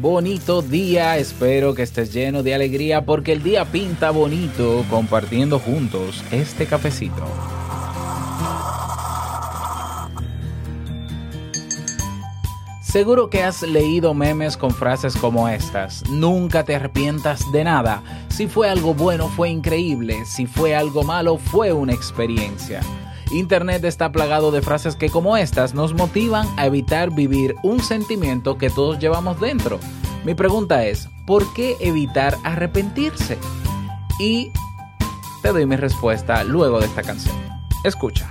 bonito día. Espero que estés lleno de alegría porque el día pinta bonito compartiendo juntos este cafecito. Seguro que has leído memes con frases como estas. Nunca te arrepientas de nada. Si fue algo bueno fue increíble. Si fue algo malo fue una experiencia. Internet está plagado de frases que como estas nos motivan a evitar vivir un sentimiento que todos llevamos dentro. Mi pregunta es, ¿por qué evitar arrepentirse? Y te doy mi respuesta luego de esta canción. Escucha.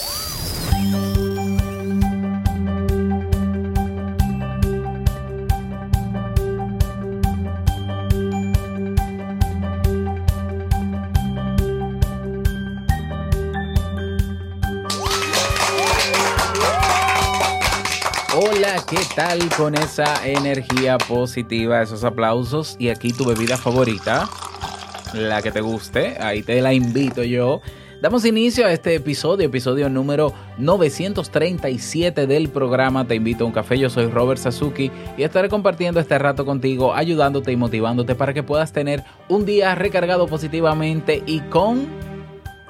¿Qué tal con esa energía positiva, esos aplausos? Y aquí tu bebida favorita, la que te guste, ahí te la invito yo. Damos inicio a este episodio, episodio número 937 del programa Te invito a un café. Yo soy Robert Sasuki y estaré compartiendo este rato contigo, ayudándote y motivándote para que puedas tener un día recargado positivamente y con...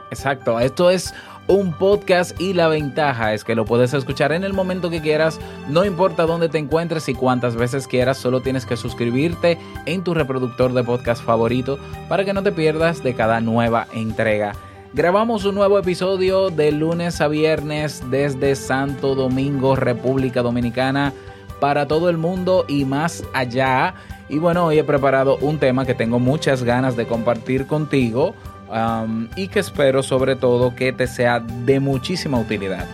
Exacto, esto es un podcast y la ventaja es que lo puedes escuchar en el momento que quieras, no importa dónde te encuentres y cuántas veces quieras, solo tienes que suscribirte en tu reproductor de podcast favorito para que no te pierdas de cada nueva entrega. Grabamos un nuevo episodio de lunes a viernes desde Santo Domingo, República Dominicana, para todo el mundo y más allá. Y bueno, hoy he preparado un tema que tengo muchas ganas de compartir contigo y que espero sobre todo que te sea de muchísima utilidad.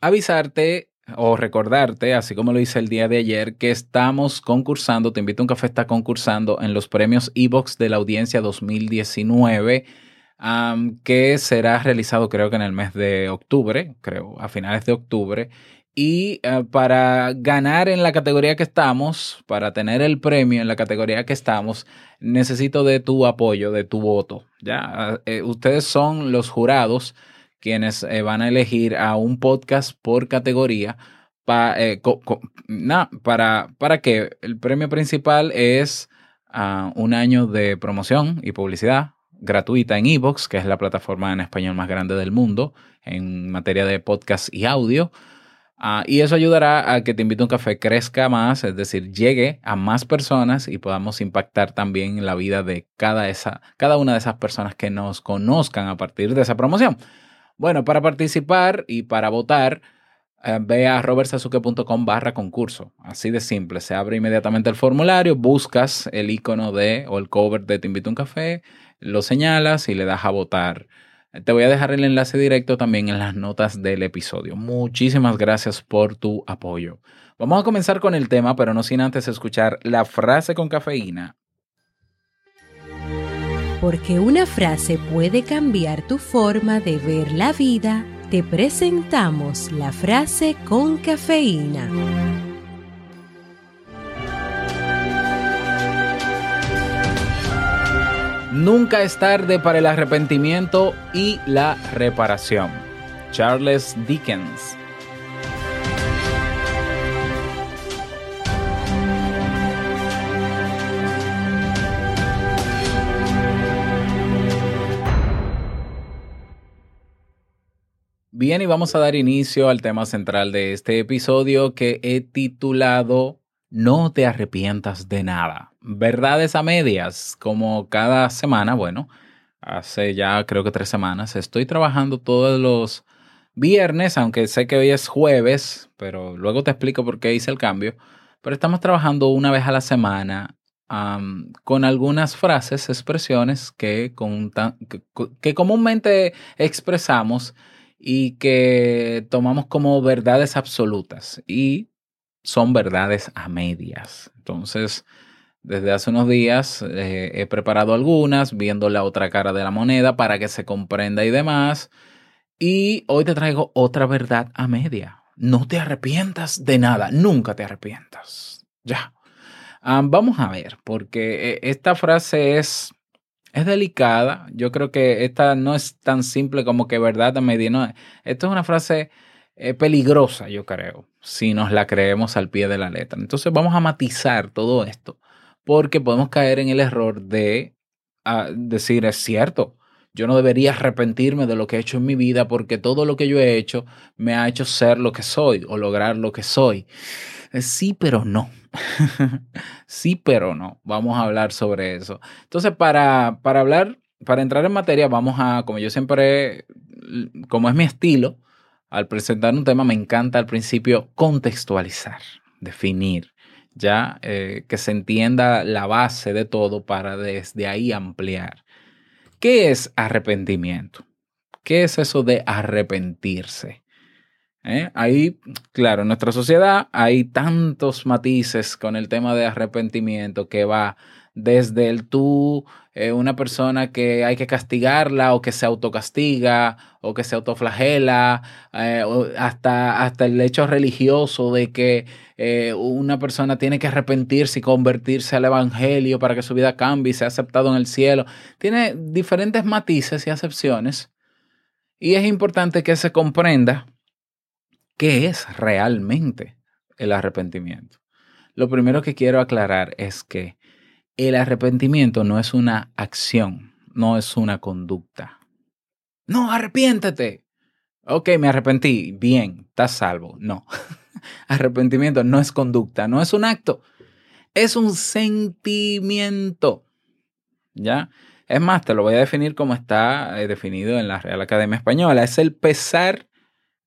Avisarte o recordarte, así como lo hice el día de ayer, que estamos concursando, te invito a un café, está concursando en los premios Evox de la audiencia 2019 que será realizado creo que en el mes de octubre, creo, a finales de octubre. Y uh, para ganar en la categoría que estamos, para tener el premio en la categoría que estamos, necesito de tu apoyo, de tu voto. Ya, uh, ustedes son los jurados quienes eh, van a elegir a un podcast por categoría. Eh, para, para que el premio principal es uh, un año de promoción y publicidad gratuita en Evox, que es la plataforma en español más grande del mundo en materia de podcast y audio. Uh, y eso ayudará a que Te Invito a un Café crezca más, es decir, llegue a más personas y podamos impactar también la vida de cada, esa, cada una de esas personas que nos conozcan a partir de esa promoción. Bueno, para participar y para votar, eh, ve a robertsasuke.com barra concurso. Así de simple. Se abre inmediatamente el formulario, buscas el icono de o el cover de Te Invito a un Café, lo señalas y le das a votar. Te voy a dejar el enlace directo también en las notas del episodio. Muchísimas gracias por tu apoyo. Vamos a comenzar con el tema, pero no sin antes escuchar la frase con cafeína. Porque una frase puede cambiar tu forma de ver la vida, te presentamos la frase con cafeína. Nunca es tarde para el arrepentimiento y la reparación. Charles Dickens. Bien, y vamos a dar inicio al tema central de este episodio que he titulado No te arrepientas de nada. Verdades a medias, como cada semana, bueno, hace ya creo que tres semanas. Estoy trabajando todos los viernes, aunque sé que hoy es jueves, pero luego te explico por qué hice el cambio. Pero estamos trabajando una vez a la semana con algunas frases, expresiones que, que comúnmente expresamos y que tomamos como verdades absolutas y son verdades a medias. Entonces, desde hace unos días eh, he preparado algunas, viendo la otra cara de la moneda para que se comprenda y demás. Y hoy te traigo otra verdad a media. No te arrepientas de nada, nunca te arrepientas. Ya. Ah, vamos a ver, porque eh, esta frase es, es delicada. Yo creo que esta no es tan simple como que verdad a media. No, esta es una frase eh, peligrosa, yo creo, si nos la creemos al pie de la letra. Entonces vamos a matizar todo esto, porque podemos caer en el error de ah, decir, es cierto, yo no debería arrepentirme de lo que he hecho en mi vida porque todo lo que yo he hecho me ha hecho ser lo que soy o lograr lo que soy. Eh, Sí, pero no. sí, pero no. Vamos a hablar sobre eso. Entonces, para, para hablar, para entrar en materia, vamos a, como yo siempre, como es mi estilo, al presentar un tema, me encanta al principio contextualizar, definir, ya eh, que se entienda la base de todo para desde ahí ampliar. ¿Qué es arrepentimiento? ¿Qué es eso de arrepentirse? ¿Eh? Ahí, claro, en nuestra sociedad hay tantos matices con el tema de arrepentimiento que va desde el tú, eh, una persona que hay que castigarla o que se autocastiga o que se autoflagela, eh, hasta, hasta el hecho religioso de que eh, una persona tiene que arrepentirse y convertirse al evangelio para que su vida cambie y sea aceptado en el cielo. Tiene diferentes matices y acepciones y es importante que se comprenda qué es realmente el arrepentimiento. Lo primero que quiero aclarar es que el arrepentimiento no es una acción, no es una conducta. No, arrepiéntete. Ok, me arrepentí. Bien, estás salvo. No. Arrepentimiento no es conducta, no es un acto. Es un sentimiento. ¿Ya? Es más, te lo voy a definir como está eh, definido en la Real Academia Española. Es el pesar,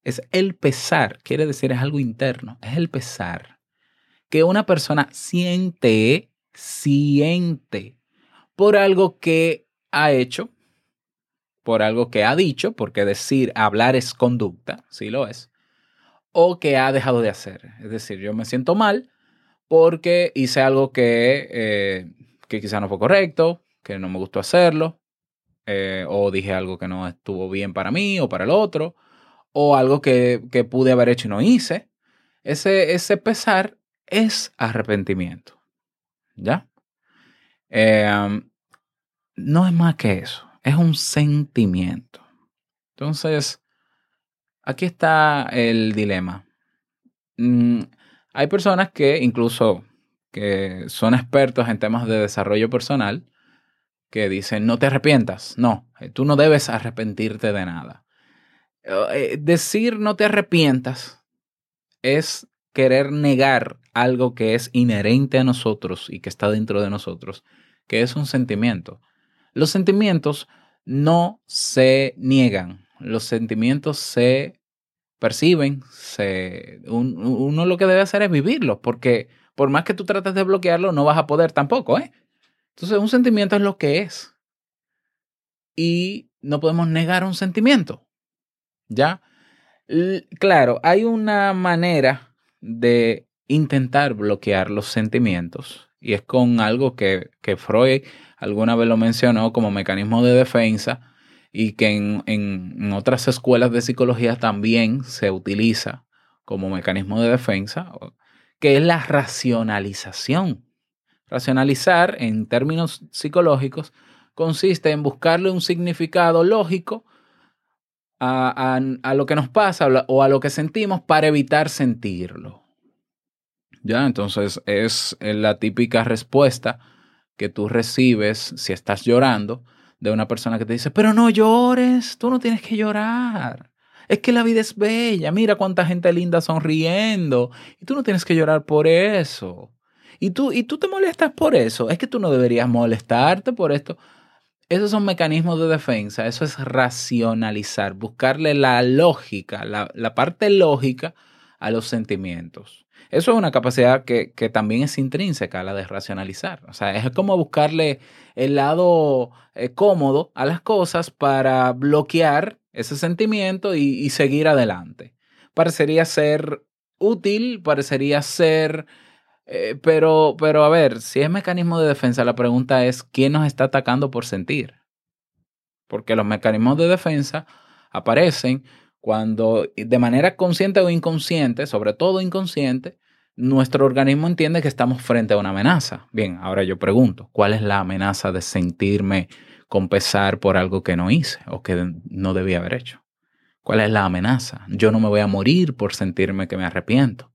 es el pesar, quiere decir es algo interno, es el pesar que una persona siente, siente por algo que ha hecho, por algo que ha dicho, porque decir, hablar es conducta, sí lo es, o que ha dejado de hacer. Es decir, yo me siento mal porque hice algo que, eh, que quizá no fue correcto, que no me gustó hacerlo, eh, o dije algo que no estuvo bien para mí o para el otro, o algo que, que pude haber hecho y no hice. Ese, ese pesar es arrepentimiento. ¿Ya? Eh, no es más que eso, es un sentimiento. Entonces, aquí está el dilema. Mm, hay personas que incluso que son expertos en temas de desarrollo personal que dicen, no te arrepientas. No, eh, tú no debes arrepentirte de nada. Eh, decir no te arrepientas es querer negar algo que es inherente a nosotros y que está dentro de nosotros, que es un sentimiento. Los sentimientos no se niegan, los sentimientos se perciben, se, un- uno lo que debe hacer es vivirlos, porque por más que tú trates de bloquearlo, no vas a poder tampoco, ¿eh? Entonces, un sentimiento es lo que es. Y no podemos negar un sentimiento. ¿Ya? Claro, hay una manera de intentar bloquear los sentimientos y es con algo que, que Freud alguna vez lo mencionó como mecanismo de defensa y que en, en- otras escuelas de psicología también se utiliza como mecanismo de defensa, que es la racionalización. Racionalizar en términos psicológicos consiste en buscarle un significado lógico a, a- lo que nos pasa o a lo que sentimos para evitar sentirlo. Ya, entonces es la típica respuesta que tú recibes si estás llorando de una persona que te dice, pero no llores, tú no tienes que llorar. Es que la vida es bella, mira cuánta gente linda sonriendo y tú no tienes que llorar por eso. Y tú, y tú te molestas por eso. Es que tú no deberías molestarte por esto. Esos son mecanismos de defensa, eso es racionalizar, buscarle la lógica, la, la parte lógica a los sentimientos. Eso es una capacidad que, que también es intrínseca, la de racionalizar. O sea, es como buscarle el lado eh, cómodo a las cosas para bloquear ese sentimiento y, seguir adelante. Parecería ser útil, parecería ser... eh, pero, pero a ver, si es mecanismo de defensa, la pregunta es, ¿quién nos está atacando por sentir? Porque los mecanismos de defensa aparecen cuando de manera consciente o inconsciente, sobre todo inconsciente, nuestro organismo entiende que estamos frente a una amenaza. Bien, ahora yo pregunto, ¿cuál es la amenaza de sentirme con pesar por algo que no hice o que no debía haber hecho? ¿Cuál es la amenaza? Yo no me voy a morir por sentirme que me arrepiento.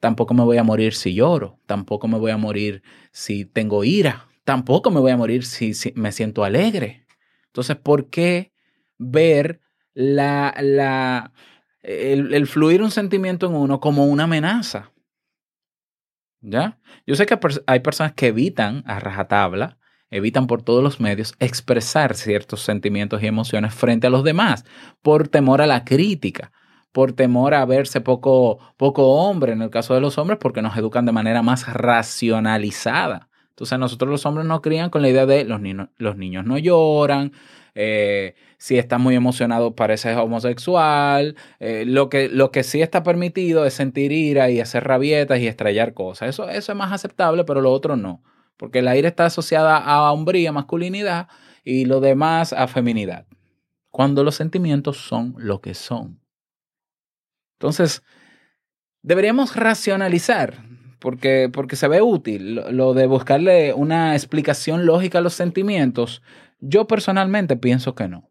Tampoco me voy a morir si lloro. Tampoco me voy a morir si tengo ira. Tampoco me voy a morir si, si me siento alegre. Entonces, ¿por qué ver la, la, el, el fluir un sentimiento en uno como una amenaza? ¿Ya? Yo sé que hay personas que evitan a rajatabla, evitan por todos los medios expresar ciertos sentimientos y emociones frente a los demás por temor a la crítica, por temor a verse poco, poco hombre en el caso de los hombres porque nos educan de manera más racionalizada. Entonces nosotros los hombres nos crían con la idea de los, los niños no lloran, eh, si estás muy emocionado pareces homosexual, eh, lo, que, lo que sí está permitido es sentir ira y hacer rabietas y estrellar cosas. Eso, eso es más aceptable, pero lo otro no, porque la ira está asociada a hombría, masculinidad y lo demás a feminidad, cuando los sentimientos son lo que son. Entonces, deberíamos racionalizar, porque, porque se ve útil lo, de buscarle una explicación lógica a los sentimientos. Yo personalmente pienso que no.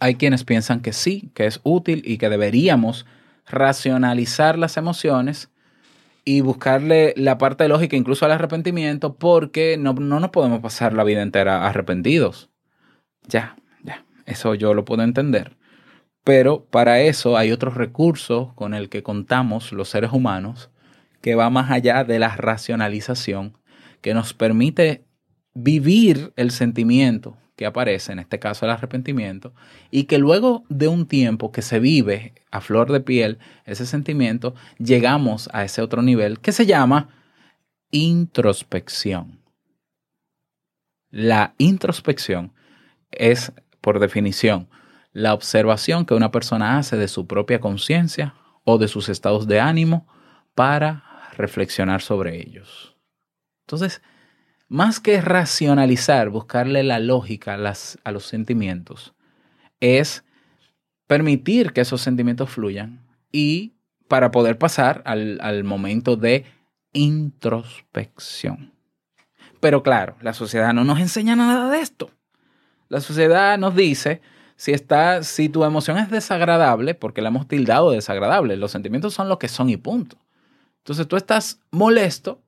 Hay quienes piensan que sí, que es útil y que deberíamos racionalizar las emociones y buscarle la parte lógica incluso al arrepentimiento porque no, no nos podemos pasar la vida entera arrepentidos. Ya, ya, eso yo lo puedo entender. Pero para eso hay otros recursos con el que contamos los seres humanos que va más allá de la racionalización, que nos permite vivir el sentimiento que aparece, en este caso el arrepentimiento, y que luego de un tiempo que se vive a flor de piel ese sentimiento, llegamos a ese otro nivel que se llama introspección. La introspección es, por definición, la observación que una persona hace de su propia conciencia o de sus estados de ánimo para reflexionar sobre ellos. Entonces, más que racionalizar, buscarle la lógica a, las, a los sentimientos, es permitir que esos sentimientos fluyan y para poder pasar al, al momento de introspección. Pero claro, la sociedad no nos enseña nada de esto. La sociedad nos dice, si, está, si tu emoción es desagradable, porque la hemos tildado de desagradable, los sentimientos son lo que son y punto. Entonces tú estás molesto,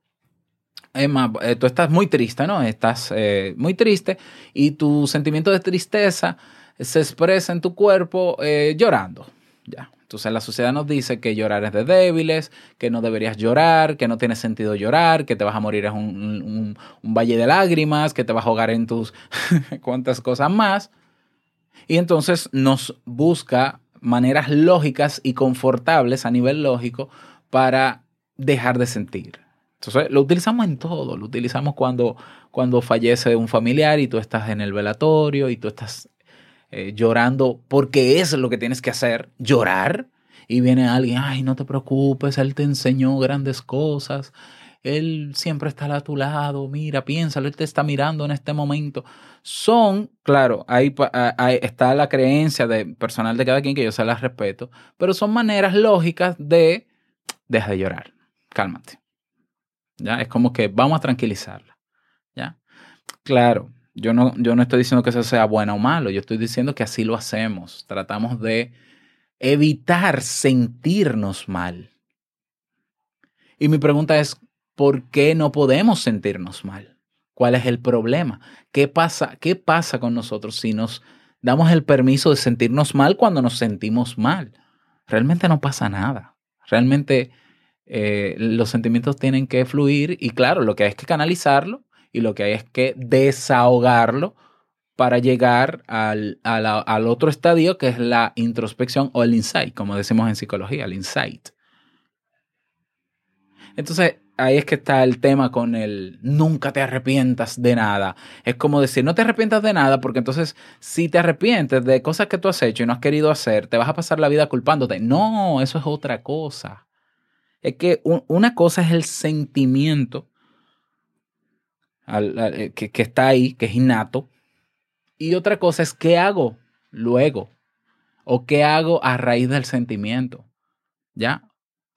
es más, eh, tú estás muy triste, ¿no? Estás eh, muy triste y tu sentimiento de tristeza se expresa en tu cuerpo eh, llorando. Ya. Entonces la sociedad nos dice que llorar es de débiles, que no deberías llorar, que no tiene sentido llorar, que te vas a morir un, un- un valle de lágrimas, que te vas a ahogar en tus cuantas cosas más. Y entonces nos busca maneras lógicas y confortables a nivel lógico para dejar de sentir. Entonces lo utilizamos en todo, lo utilizamos cuando, cuando fallece un familiar y tú estás en el velatorio y tú estás eh, llorando porque es lo que tienes que hacer, llorar. Y viene alguien, ay, no te preocupes, Él te enseñó grandes cosas, Él siempre está a tu lado, mira, piénsalo, Él te está mirando en este momento. Son, claro, ahí, ah, ahí está la creencia de personal de cada quien que yo se las respeto, pero son maneras lógicas de, deja de llorar, cálmate. ¿Ya? Es como que vamos a tranquilizarla. ¿Ya? Claro, yo no, yo no estoy diciendo que eso sea bueno o malo, yo estoy diciendo que así lo hacemos. Tratamos de evitar sentirnos mal. Y mi pregunta es, ¿por qué no podemos sentirnos mal? ¿Cuál es el problema? ¿Qué pasa, qué pasa con nosotros si nos damos el permiso de sentirnos mal cuando nos sentimos mal? Realmente no pasa nada. Realmente eh, los sentimientos tienen que fluir y claro, lo que hay es que canalizarlo y lo que hay es que desahogarlo para llegar al, a la- al otro estadio que es la introspección o el insight, como decimos en psicología, el insight. Entonces, ahí es que está el tema con el nunca te arrepientas de nada. Es como decir, no te arrepientas de nada, porque entonces si te arrepientes de cosas que tú has hecho y no has querido hacer, te vas a pasar la vida culpándote. No, eso es otra cosa. Es que un- una cosa es el sentimiento eh, que, que está ahí, que es innato, y otra cosa es qué hago luego o qué hago a raíz del sentimiento. ¿Ya?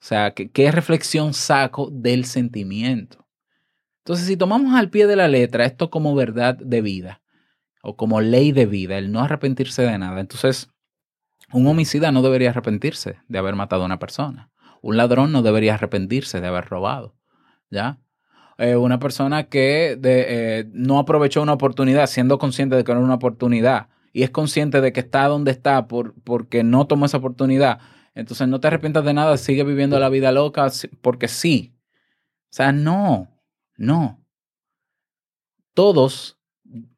O sea, ¿qué, qué reflexión saco del sentimiento? Entonces, si tomamos al pie de la letra esto como verdad de vida o como ley de vida, el no arrepentirse de nada, entonces un homicida no debería arrepentirse de haber matado a una persona. Un ladrón no debería arrepentirse de haber robado. ¿Ya? Eh, una persona que eh, no aprovechó una oportunidad, siendo consciente de que era una oportunidad, y es consciente de que está donde está por, porque no tomó esa oportunidad, entonces no te arrepientas de nada, sigue viviendo la vida loca porque sí. O sea, no, no. Todos,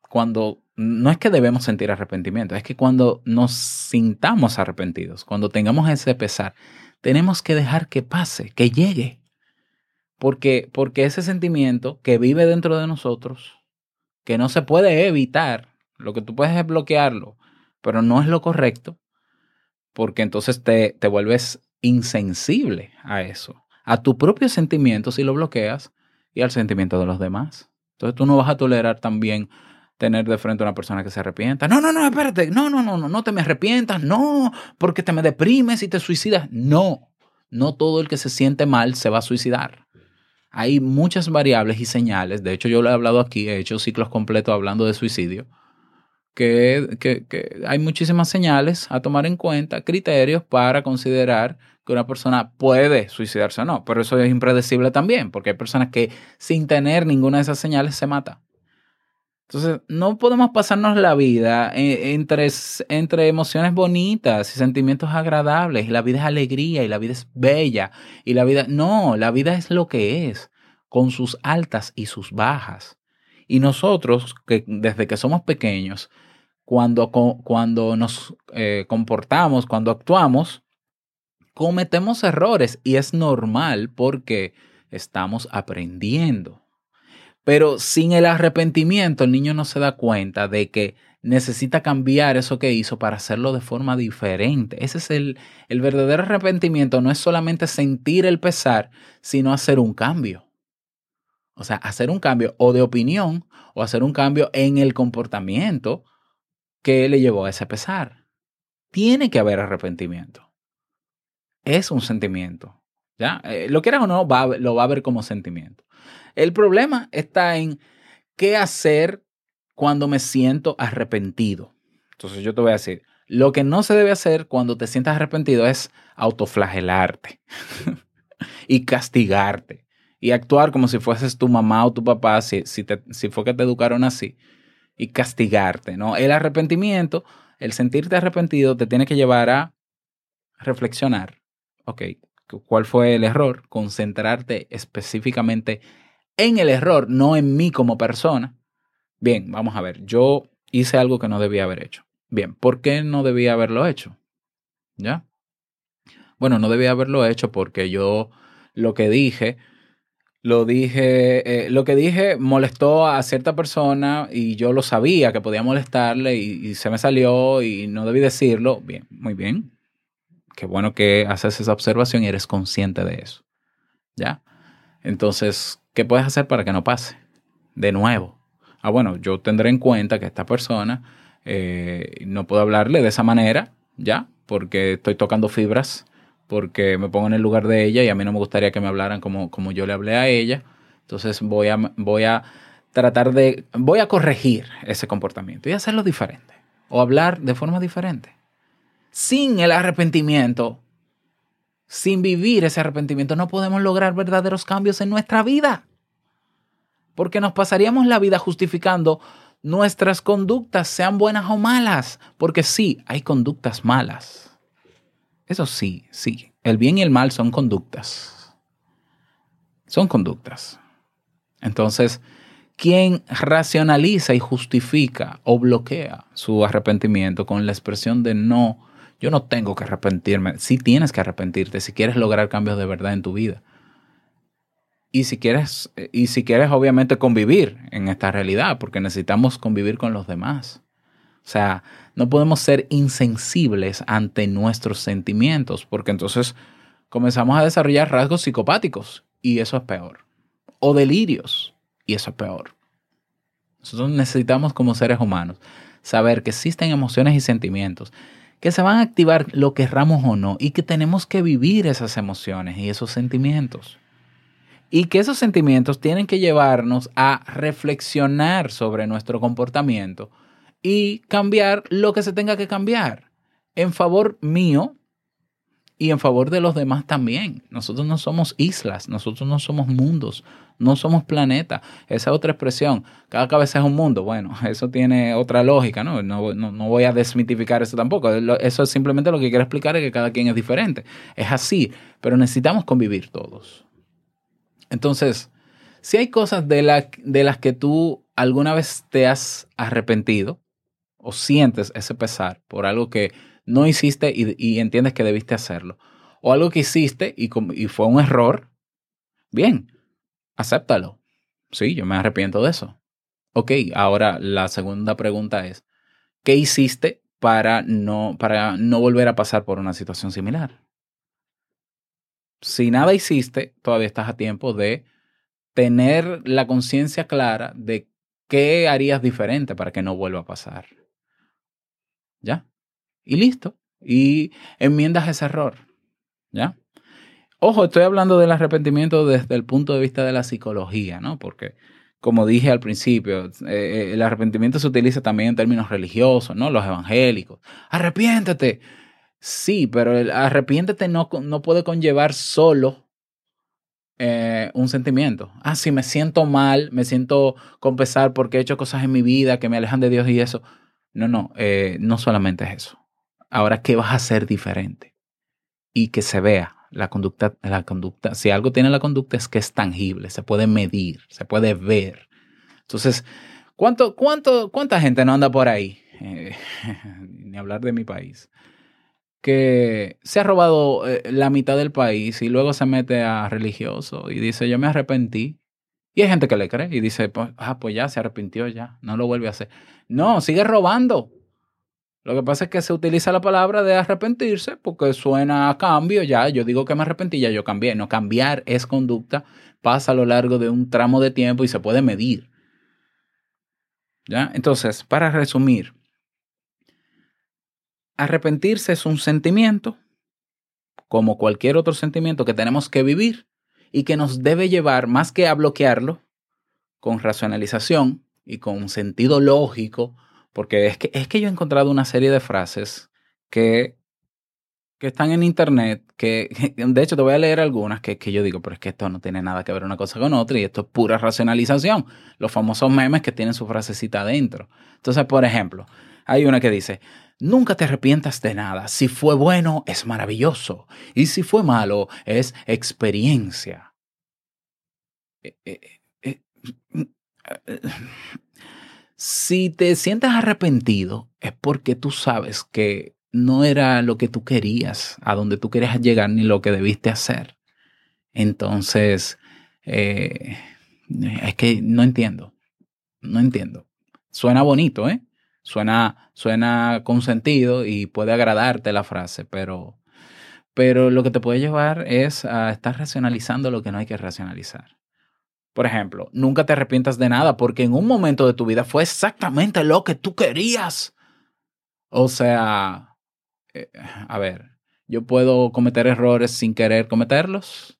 cuando, no es que debemos sentir arrepentimiento, es que cuando nos sintamos arrepentidos, cuando tengamos ese pesar, tenemos que dejar que pase, que llegue. Porque, porque ese sentimiento que vive dentro de nosotros, que no se puede evitar, lo que tú puedes es bloquearlo, pero no es lo correcto, porque entonces te, te vuelves insensible a eso, a tu propio sentimiento si lo bloqueas y al sentimiento de los demás. Entonces tú no vas a tolerar también tener de frente a una persona que se arrepienta. No, no, no, espérate, no, no, no, no, no te me arrepientas, no, porque te me deprimes y te suicidas. No, no todo el que se siente mal se va a suicidar. Hay muchas variables y señales, de hecho yo lo he hablado aquí, he hecho ciclos completos hablando de suicidio, que, que, hay muchísimas señales a tomar en cuenta, criterios para considerar que una persona puede suicidarse o no, pero eso es impredecible también, porque hay personas que sin tener ninguna de esas señales se mata. Entonces, no podemos pasarnos la vida eh, entre, entre emociones bonitas y sentimientos agradables, y la vida es alegría, y la vida es bella, y la vida, no, la vida es lo que es, con sus altas y sus bajas. Y nosotros, que desde que somos pequeños, cuando, cuando nos eh, comportamos, cuando actuamos, cometemos errores y es normal porque estamos aprendiendo. Pero sin el arrepentimiento, el niño no se da cuenta de que necesita cambiar eso que hizo para hacerlo de forma diferente. Ese es el, el verdadero arrepentimiento, no es solamente sentir el pesar, sino hacer un cambio. O sea, hacer un cambio o de opinión o hacer un cambio en el comportamiento que le llevó a ese pesar. Tiene que haber arrepentimiento. Es un sentimiento. ¿ya? Eh, lo quieras o no, lo va a ver como sentimiento. El problema está en qué hacer cuando me siento arrepentido. Entonces yo te voy a decir, lo que no se debe hacer cuando te sientas arrepentido es autoflagelarte y castigarte y actuar como si fueses tu mamá o tu papá, si, si, te- si fue que te educaron así, y castigarte, ¿no? El arrepentimiento, el sentirte arrepentido te tiene que llevar a reflexionar, ok, ¿cuál fue el error? Concentrarte específicamente en el error, no en mí como persona. Bien, vamos a ver, yo hice algo que no debía haber hecho. Bien, ¿por qué no debía haberlo hecho? ¿Ya? Bueno, no debía haberlo hecho porque yo lo que dije, lo dije, eh, lo que dije molestó a cierta persona y yo lo sabía que podía molestarle y, y se me salió y no debí decirlo. Bien, muy bien. Qué bueno que haces esa observación y eres consciente de eso. ¿Ya? Entonces, ¿qué puedes hacer para que no pase? De nuevo. Ah, bueno, yo tendré en cuenta que esta persona eh, no puedo hablarle de esa manera, ¿ya? Porque estoy tocando fibras, porque me pongo en el lugar de ella y a mí no me gustaría que me hablaran como, como yo le hablé a ella. Entonces voy a, voy a tratar de, voy a corregir ese comportamiento y hacerlo diferente. O hablar de forma diferente. Sin el arrepentimiento, sin vivir ese arrepentimiento, no podemos lograr verdaderos cambios en nuestra vida. Porque nos pasaríamos la vida justificando nuestras conductas, sean buenas o malas. Porque sí, hay conductas malas. Eso sí, sí. El bien y el mal son conductas. Son conductas. Entonces, quien racionaliza y justifica o bloquea su arrepentimiento con la expresión de no, yo no tengo que arrepentirme. Sí tienes que arrepentirte si quieres lograr cambios de verdad en tu vida. Y si quieres, y si quieres obviamente convivir en esta realidad, porque necesitamos convivir con los demás. O sea, no podemos ser insensibles ante nuestros sentimientos, porque entonces comenzamos a desarrollar rasgos psicopáticos y eso es peor. O delirios y eso es peor. Nosotros necesitamos como seres humanos saber que existen emociones y sentimientos que se van a activar lo querramos o no y que tenemos que vivir esas emociones y esos sentimientos. Y que esos sentimientos tienen que llevarnos a reflexionar sobre nuestro comportamiento y cambiar lo que se tenga que cambiar en favor mío y en favor de los demás también. Nosotros no somos islas, nosotros no somos mundos, no somos planetas. Esa es otra expresión. Cada cabeza es un mundo. Bueno, eso tiene otra lógica, ¿no? No, no, no voy a desmitificar eso tampoco. Eso es simplemente lo que quiero explicar es que cada quien es diferente. Es así, pero necesitamos convivir todos. Entonces, si hay cosas de, la- de las que tú alguna vez te has arrepentido o sientes ese pesar por algo que no hiciste y, y entiendes que debiste hacerlo, o algo que hiciste y fue un error, bien, acéptalo. Sí, yo me arrepiento de eso. Ok, ahora la segunda pregunta es, ¿qué hiciste para no, para no volver a pasar por una situación similar? Si nada hiciste, todavía estás a tiempo de tener la conciencia clara de qué harías diferente para que no vuelva a pasar. ¿Ya? Y listo. Y enmiendas ese error. ¿Ya? Ojo, estoy hablando del arrepentimiento desde el punto de vista de la psicología, ¿no? Porque, como dije al principio, eh, el arrepentimiento se utiliza también en términos religiosos, ¿no? Los evangélicos. Arrepiéntete. Sí, pero el arrepiéntete no, no puede conllevar solo eh, un sentimiento. Ah, si me siento mal, me siento con pesar porque he hecho cosas en mi vida que me alejan de Dios y eso. No, no, eh, no solamente es eso. Ahora, ¿qué vas a hacer diferente? Y que se vea la conducta, la conducta. Si algo tiene la conducta es que es tangible, se puede medir, se puede ver. Entonces, ¿cuánto, cuánto, ¿cuánta gente no anda por ahí? Eh, ni hablar de mi país que se ha robado eh, la mitad del país y luego se mete a religioso y dice, yo me arrepentí. Y hay gente que le cree y dice, pues, ah, pues ya se arrepintió ya, no lo vuelve a hacer. No, sigue robando. Lo que pasa es que se utiliza la palabra de arrepentirse porque suena a cambio, ya, yo digo que me arrepentí, ya yo cambié. No, cambiar es conducta, pasa a lo largo de un tramo de tiempo y se puede medir. ¿Ya? Entonces, para resumir, arrepentirse es un sentimiento, como cualquier otro sentimiento que tenemos que vivir y que nos debe llevar, más que a bloquearlo, con racionalización y con sentido lógico, porque es que, es que yo he encontrado una serie de frases que, que están en internet, que de hecho te voy a leer algunas que, que yo digo, pero es que esto no tiene nada que ver una cosa con otra y esto es pura racionalización. Los famosos memes que tienen su frasecita adentro. Entonces, por ejemplo, hay una que dice, nunca te arrepientas de nada. Si fue bueno, es maravilloso. Y si fue malo, es experiencia. Eh, eh, eh, eh, Si te sientes arrepentido, es porque tú sabes que no era lo que tú querías, a donde tú querías llegar, ni lo que debiste hacer. Entonces, eh, es que no entiendo. No entiendo. Suena bonito, ¿eh? Suena, suena con sentido y puede agradarte la frase, pero, pero lo que te puede llevar es a estar racionalizando lo que no hay que racionalizar. Por ejemplo, nunca te arrepientas de nada porque en un momento de tu vida fue exactamente lo que tú querías. O sea, eh, a ver, yo puedo cometer errores sin querer cometerlos.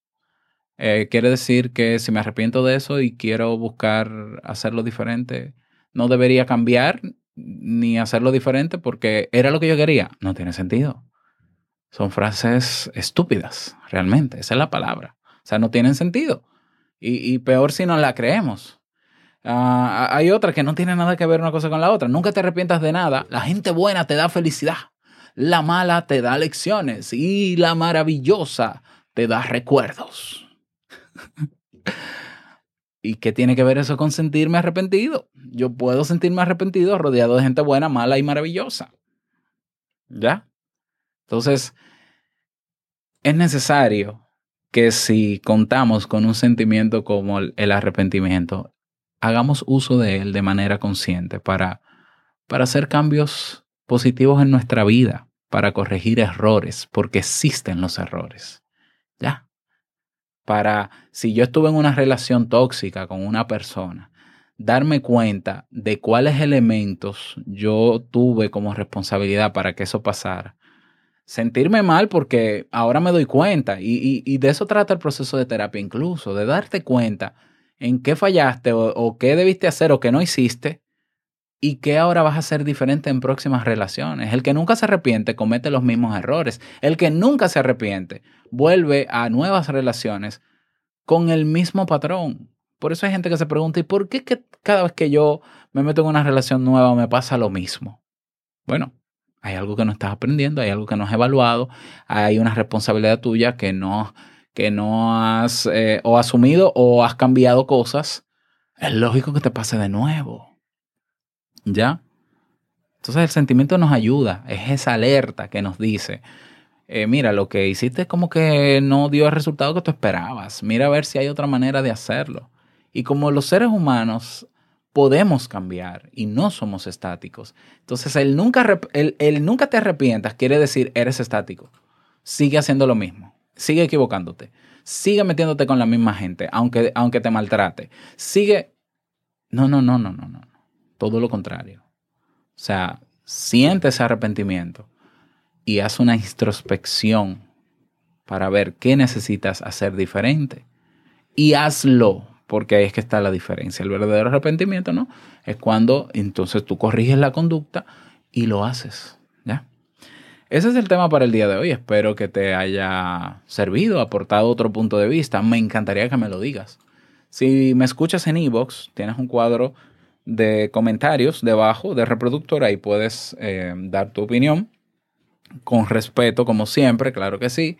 Eh, quiere decir que si me arrepiento de eso y quiero buscar hacerlo diferente, no debería cambiar ni hacerlo diferente porque era lo que yo quería. No tiene sentido. Son frases estúpidas, realmente. Esa es la palabra. O sea, no tienen sentido. Y, peor si no la creemos. Ah, hay otra que no tiene nada que ver una cosa con la otra. Nunca te arrepientas de nada. La gente buena te da felicidad. La mala te da lecciones. Y la maravillosa te da recuerdos. ¿Y qué tiene que ver eso con sentirme arrepentido? Yo puedo sentirme arrepentido rodeado de gente buena, mala y maravillosa. ¿Ya? Entonces, es necesario que si contamos con un sentimiento como el, arrepentimiento, hagamos uso de él de manera consciente para, para hacer cambios positivos en nuestra vida, para corregir errores, porque existen los errores. ¿Ya? Para, si yo estuve en una relación tóxica con una persona, darme cuenta de cuáles elementos yo tuve como responsabilidad para que eso pasara. Sentirme mal porque ahora me doy cuenta y, y- de eso trata el proceso de terapia incluso, de darte cuenta en qué fallaste o, o qué debiste hacer o qué no hiciste y qué ahora vas a hacer diferente en próximas relaciones. El que nunca se arrepiente comete los mismos errores. El que nunca se arrepiente vuelve a nuevas relaciones con el mismo patrón. Por eso hay gente que se pregunta, ¿y por qué que cada vez que yo me meto en una relación nueva me pasa lo mismo? Bueno, hay algo que no estás aprendiendo, hay algo que no has evaluado, hay una responsabilidad tuya que no, que no has eh, o asumido o has cambiado cosas. Es lógico que te pase de nuevo. ¿Ya? Entonces el sentimiento nos ayuda, es esa alerta que nos dice, eh, mira, lo que hiciste como que no dio el resultado que tú esperabas, mira a ver si hay otra manera de hacerlo. Y como los seres humanos podemos cambiar y no somos estáticos, entonces el nunca, nunca te arrepientas quiere decir eres estático, sigue haciendo lo mismo, sigue equivocándote, sigue metiéndote con la misma gente, aunque, aunque te maltrate, sigue... No, no, no, no, no, no. Todo lo contrario. O sea, siente ese arrepentimiento y haz una introspección para ver qué necesitas hacer diferente. Y hazlo, porque ahí es que está la diferencia. El verdadero arrepentimiento, ¿no? Es cuando entonces tú corriges la conducta y lo haces, ¿ya? Ese es el tema para el día de hoy. Espero que te haya servido, aportado otro punto de vista. Me encantaría que me lo digas. Si me escuchas en Evox, tienes un cuadro de comentarios debajo de reproductor. Ahí puedes eh, dar tu opinión con respeto, como siempre, claro que sí.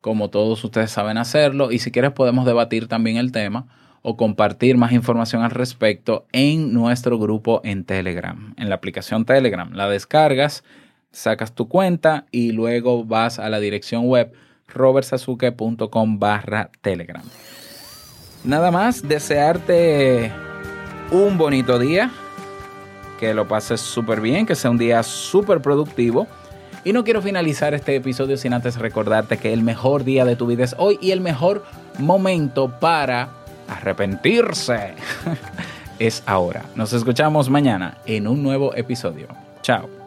Como todos ustedes saben hacerlo. Y si quieres, podemos debatir también el tema o compartir más información al respecto en nuestro grupo en Telegram, en la aplicación Telegram. La descargas, sacas tu cuenta y luego vas a la dirección web robertsazuke.com barra Telegram. Nada más, desearte un bonito día, que lo pases súper bien, que sea un día súper productivo. Y no quiero finalizar este episodio sin antes recordarte que el mejor día de tu vida es hoy y el mejor momento para arrepentirse es ahora. Nos escuchamos mañana en un nuevo episodio. Chao.